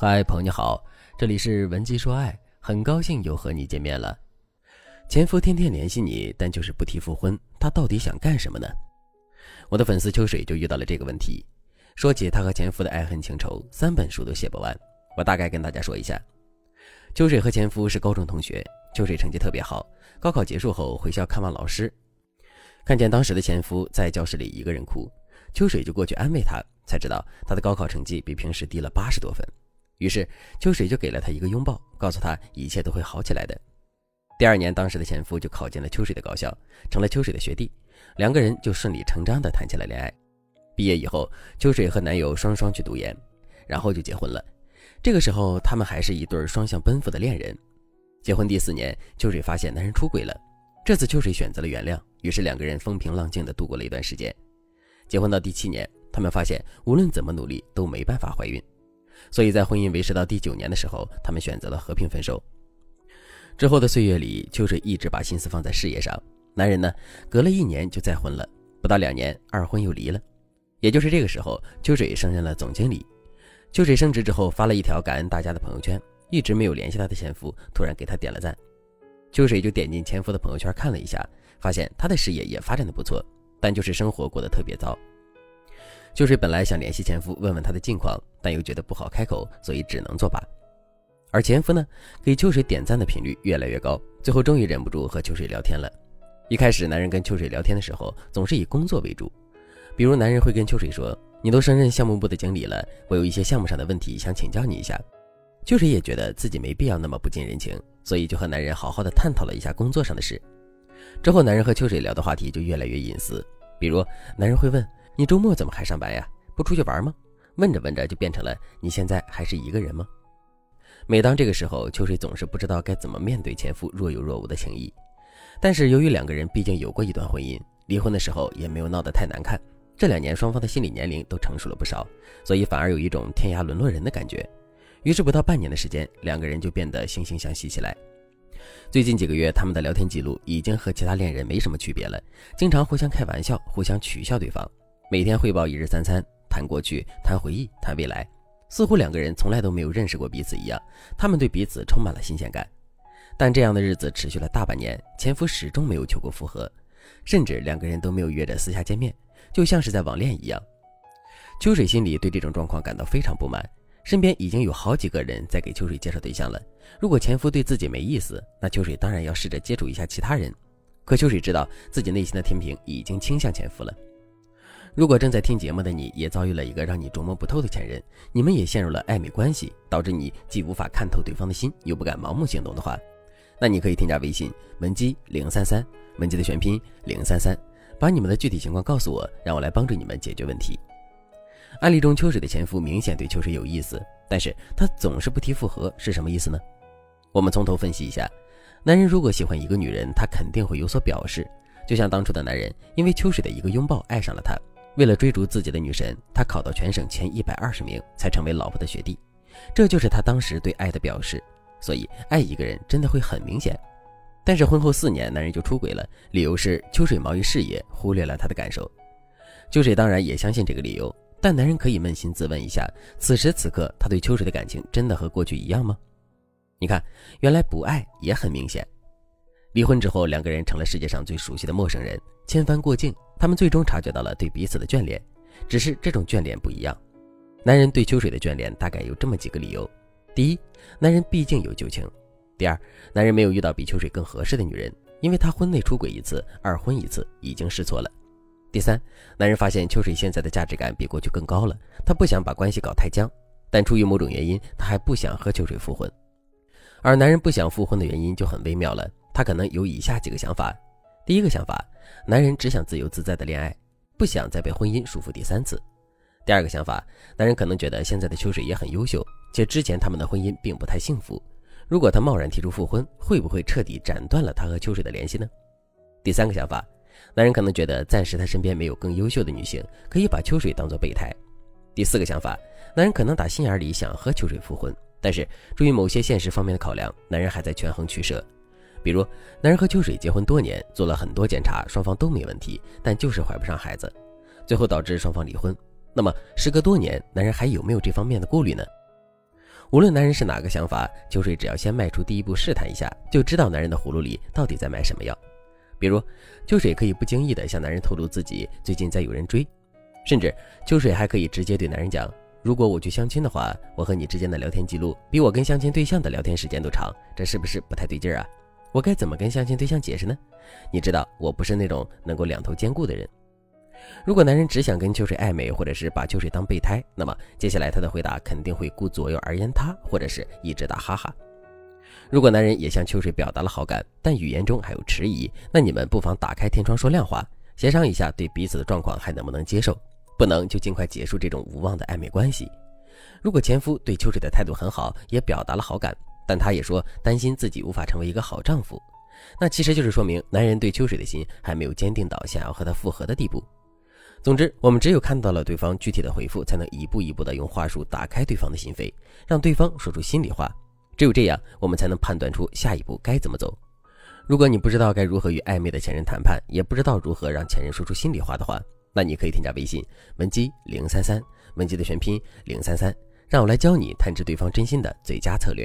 嗨，朋友你好，这里是文姬说爱，很高兴又和你见面了。前夫天天联系你，但就是不提复婚，他到底想干什么呢？我的粉丝秋水就遇到了这个问题。说起他和前夫的爱恨情仇，三本书都写不完。我大概跟大家说一下：秋水和前夫是高中同学，秋水成绩特别好，高考结束后回校看望老师，看见当时的前夫在教室里一个人哭，秋水就过去安慰他，才知道他的高考成绩比平时低了八十多分。于是秋水就给了他一个拥抱，告诉他一切都会好起来的。第二年，当时的前夫就考进了秋水的高校，成了秋水的学弟，两个人就顺理成章地谈起了恋爱。毕业以后，秋水和男友双双去读研，然后就结婚了。这个时候，他们还是一对双向奔赴的恋人。结婚第四年，秋水发现男人出轨了，这次秋水选择了原谅，于是两个人风平浪静地度过了一段时间。结婚到第七年，他们发现无论怎么努力都没办法怀孕。所以在婚姻维持到第九年的时候，他们选择了和平分手。之后的岁月里，秋水一直把心思放在事业上。男人呢，隔了一年就再婚了，不到两年，二婚又离了。也就是这个时候，秋水升任了总经理。秋水升职之后，发了一条感恩大家的朋友圈，一直没有联系他的前夫突然给他点了赞。秋水就点进前夫的朋友圈看了一下，发现他的事业也发展的不错，但就是生活过得特别糟。秋水本来想联系前夫问问他的近况，但又觉得不好开口，所以只能作罢。而前夫呢，给秋水点赞的频率越来越高，最后终于忍不住和秋水聊天了。一开始，男人跟秋水聊天的时候，总是以工作为主，比如男人会跟秋水说：“你都升任项目部的经理了，我有一些项目上的问题想请教你一下。”秋水也觉得自己没必要那么不近人情，所以就和男人好好的探讨了一下工作上的事。之后，男人和秋水聊的话题就越来越隐私，比如男人会问。你周末怎么还上班呀？不出去玩吗？问着问着就变成了你现在还是一个人吗？每当这个时候，秋水总是不知道该怎么面对前夫若有若无的情谊。但是由于两个人毕竟有过一段婚姻，离婚的时候也没有闹得太难看。这两年双方的心理年龄都成熟了不少，所以反而有一种天涯沦落人的感觉。于是不到半年的时间，两个人就变得惺惺相惜起来。最近几个月，他们的聊天记录已经和其他恋人没什么区别了，经常互相开玩笑，互相取笑对方。每天汇报一日三餐，谈过去，谈回忆，谈未来，似乎两个人从来都没有认识过彼此一样。他们对彼此充满了新鲜感。但这样的日子持续了大半年，前夫始终没有求过复合，甚至两个人都没有约着私下见面，就像是在网恋一样。秋水心里对这种状况感到非常不满，身边已经有好几个人在给秋水介绍对象了。如果前夫对自己没意思，那秋水当然要试着接触一下其他人。可秋水知道自己内心的天平已经倾向前夫了。如果正在听节目的你也遭遇了一个让你琢磨不透的前任，你们也陷入了暧昧关系，导致你既无法看透对方的心，又不敢盲目行动的话，那你可以添加微信文姬零三三，文姬的全拼零三三，把你们的具体情况告诉我，让我来帮助你们解决问题。案例中，秋水的前夫明显对秋水有意思，但是他总是不提复合，是什么意思呢？我们从头分析一下，男人如果喜欢一个女人，他肯定会有所表示，就像当初的男人因为秋水的一个拥抱爱上了她。为了追逐自己的女神，他考到全省前一百二十名，才成为老婆的学弟。这就是他当时对爱的表示。所以，爱一个人真的会很明显。但是婚后四年，男人就出轨了，理由是秋水忙于事业，忽略了他的感受。秋水当然也相信这个理由，但男人可以扪心自问一下：此时此刻，他对秋水的感情真的和过去一样吗？你看，原来不爱也很明显。离婚之后，两个人成了世界上最熟悉的陌生人，千帆过境。他们最终察觉到了对彼此的眷恋，只是这种眷恋不一样。男人对秋水的眷恋大概有这么几个理由：第一，男人毕竟有旧情；第二，男人没有遇到比秋水更合适的女人，因为他婚内出轨一次，二婚一次，已经试错了；第三，男人发现秋水现在的价值感比过去更高了，他不想把关系搞太僵，但出于某种原因，他还不想和秋水复婚。而男人不想复婚的原因就很微妙了，他可能有以下几个想法。第一个想法，男人只想自由自在的恋爱，不想再被婚姻束缚第三次。第二个想法，男人可能觉得现在的秋水也很优秀，且之前他们的婚姻并不太幸福。如果他贸然提出复婚，会不会彻底斩断了他和秋水的联系呢？第三个想法，男人可能觉得暂时他身边没有更优秀的女性，可以把秋水当做备胎。第四个想法，男人可能打心眼里想和秋水复婚，但是出于某些现实方面的考量，男人还在权衡取舍。比如，男人和秋水结婚多年，做了很多检查，双方都没问题，但就是怀不上孩子，最后导致双方离婚。那么，时隔多年，男人还有没有这方面的顾虑呢？无论男人是哪个想法，秋水只要先迈出第一步试探一下，就知道男人的葫芦里到底在卖什么药。比如，秋水可以不经意的向男人透露自己最近在有人追，甚至秋水还可以直接对男人讲：“如果我去相亲的话，我和你之间的聊天记录比我跟相亲对象的聊天时间都长，这是不是不太对劲啊？我该怎么跟相亲对象解释呢？你知道，我不是那种能够两头兼顾的人。”如果男人只想跟秋水暧昧，或者是把秋水当备胎，那么接下来他的回答肯定会顾左右而言他，或者是一直打哈哈。如果男人也向秋水表达了好感，但语言中还有迟疑，那你们不妨打开天窗说亮话，协商一下对彼此的状况还能不能接受，不能就尽快结束这种无望的暧昧关系。如果前夫对秋水的态度很好，也表达了好感，但他也说担心自己无法成为一个好丈夫，那其实就是说明男人对秋水的心还没有坚定到想要和他复合的地步。总之，我们只有看到了对方具体的回复，才能一步一步的用话术打开对方的心扉，让对方说出心里话。只有这样，我们才能判断出下一步该怎么走。如果你不知道该如何与暧昧的前任谈判，也不知道如何让前任说出心里话的话，那你可以添加微信文姬零三三，文姬的全拼零三三，让我来教你探知对方真心的最佳策略。